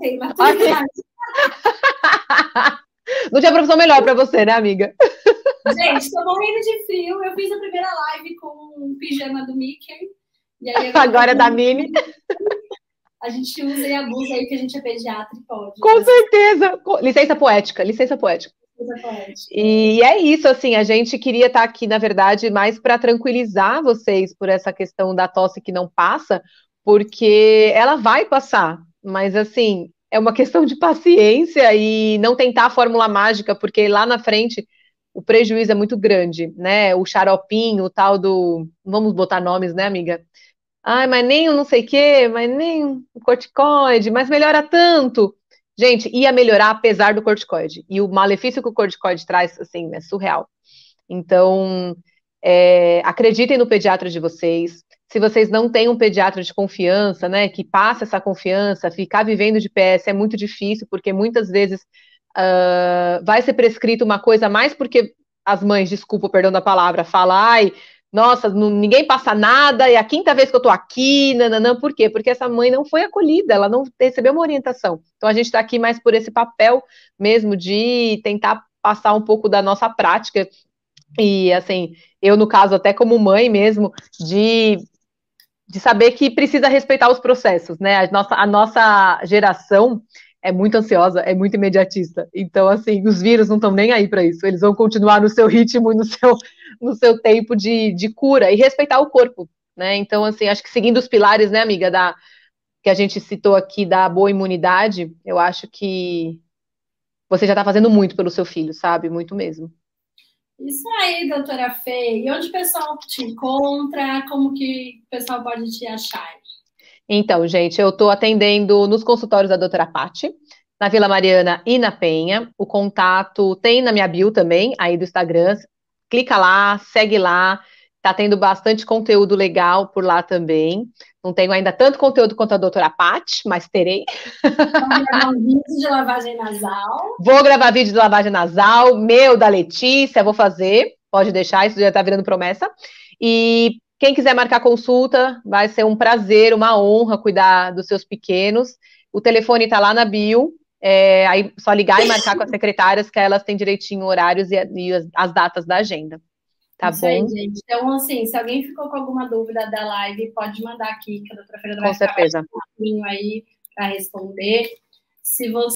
Tem maturidade. Não tinha profissão melhor para você, né, amiga? Gente, tô morrendo de frio. Eu fiz a primeira live com o pijama do Mickey. Agora, agora é da Mini. A gente usa e abusa aí que a gente é pediatra e pode. Com mas... certeza. Licença poética, licença poética. E é isso, assim, a gente queria estar aqui, na verdade, mais para tranquilizar vocês por essa questão da tosse que não passa, porque ela vai passar, mas assim, é uma questão de paciência e não tentar a fórmula mágica, porque lá na frente o prejuízo é muito grande, né? O xaropinho, o tal do. Vamos botar nomes, né, amiga? Ai, mas nem o não sei o quê, mas nem o corticoide, mas melhora tanto. Gente, ia melhorar apesar do corticoide. E o malefício que o corticoide traz, assim, é surreal. Então, é, acreditem no pediatra de vocês, se vocês não têm um pediatra de confiança, né, que passa essa confiança, ficar vivendo de PS é muito difícil, porque muitas vezes uh, vai ser prescrito uma coisa mais porque as mães, desculpa, perdão da palavra, falam, ai, nossa, não, ninguém passa nada, é a quinta vez que eu tô aqui, nananã, por quê? Porque essa mãe não foi acolhida, ela não recebeu uma orientação. Então a gente está aqui mais por esse papel mesmo de tentar passar um pouco da nossa prática. E assim, eu, no caso, até como mãe mesmo, de, de saber que precisa respeitar os processos, né? A nossa, a nossa geração é muito ansiosa, é muito imediatista. Então, assim, os vírus não estão nem aí para isso. Eles vão continuar no seu ritmo e no seu, no seu tempo de, de cura e respeitar o corpo, né? Então, assim, acho que seguindo os pilares, né, amiga, da que a gente citou aqui da boa imunidade, eu acho que você já está fazendo muito pelo seu filho, sabe? Muito mesmo. Isso aí, doutora Fê. E onde o pessoal te encontra? Como que o pessoal pode te achar? Então, gente, eu estou atendendo nos consultórios da doutora Pati, na Vila Mariana e na Penha. O contato tem na minha bio também, aí do Instagram. Clica lá, segue lá. Tá tendo bastante conteúdo legal por lá também. Não tenho ainda tanto conteúdo quanto a doutora Pati, mas terei. Vou gravar um vídeo de lavagem nasal. Vou gravar vídeo de lavagem nasal, meu, da Letícia, vou fazer. Pode deixar, isso já tá virando promessa. E quem quiser marcar consulta, vai ser um prazer, uma honra cuidar dos seus pequenos. O telefone está lá na bio. É, aí só ligar e marcar com as secretárias, que elas têm direitinho horários e, e as, as, datas da agenda. Tá Isso bom? Aí, gente. Então, assim, se alguém ficou com alguma dúvida da live, pode mandar aqui, que a doutora Fernanda vai com certeza. um pouquinho aí para responder. Se você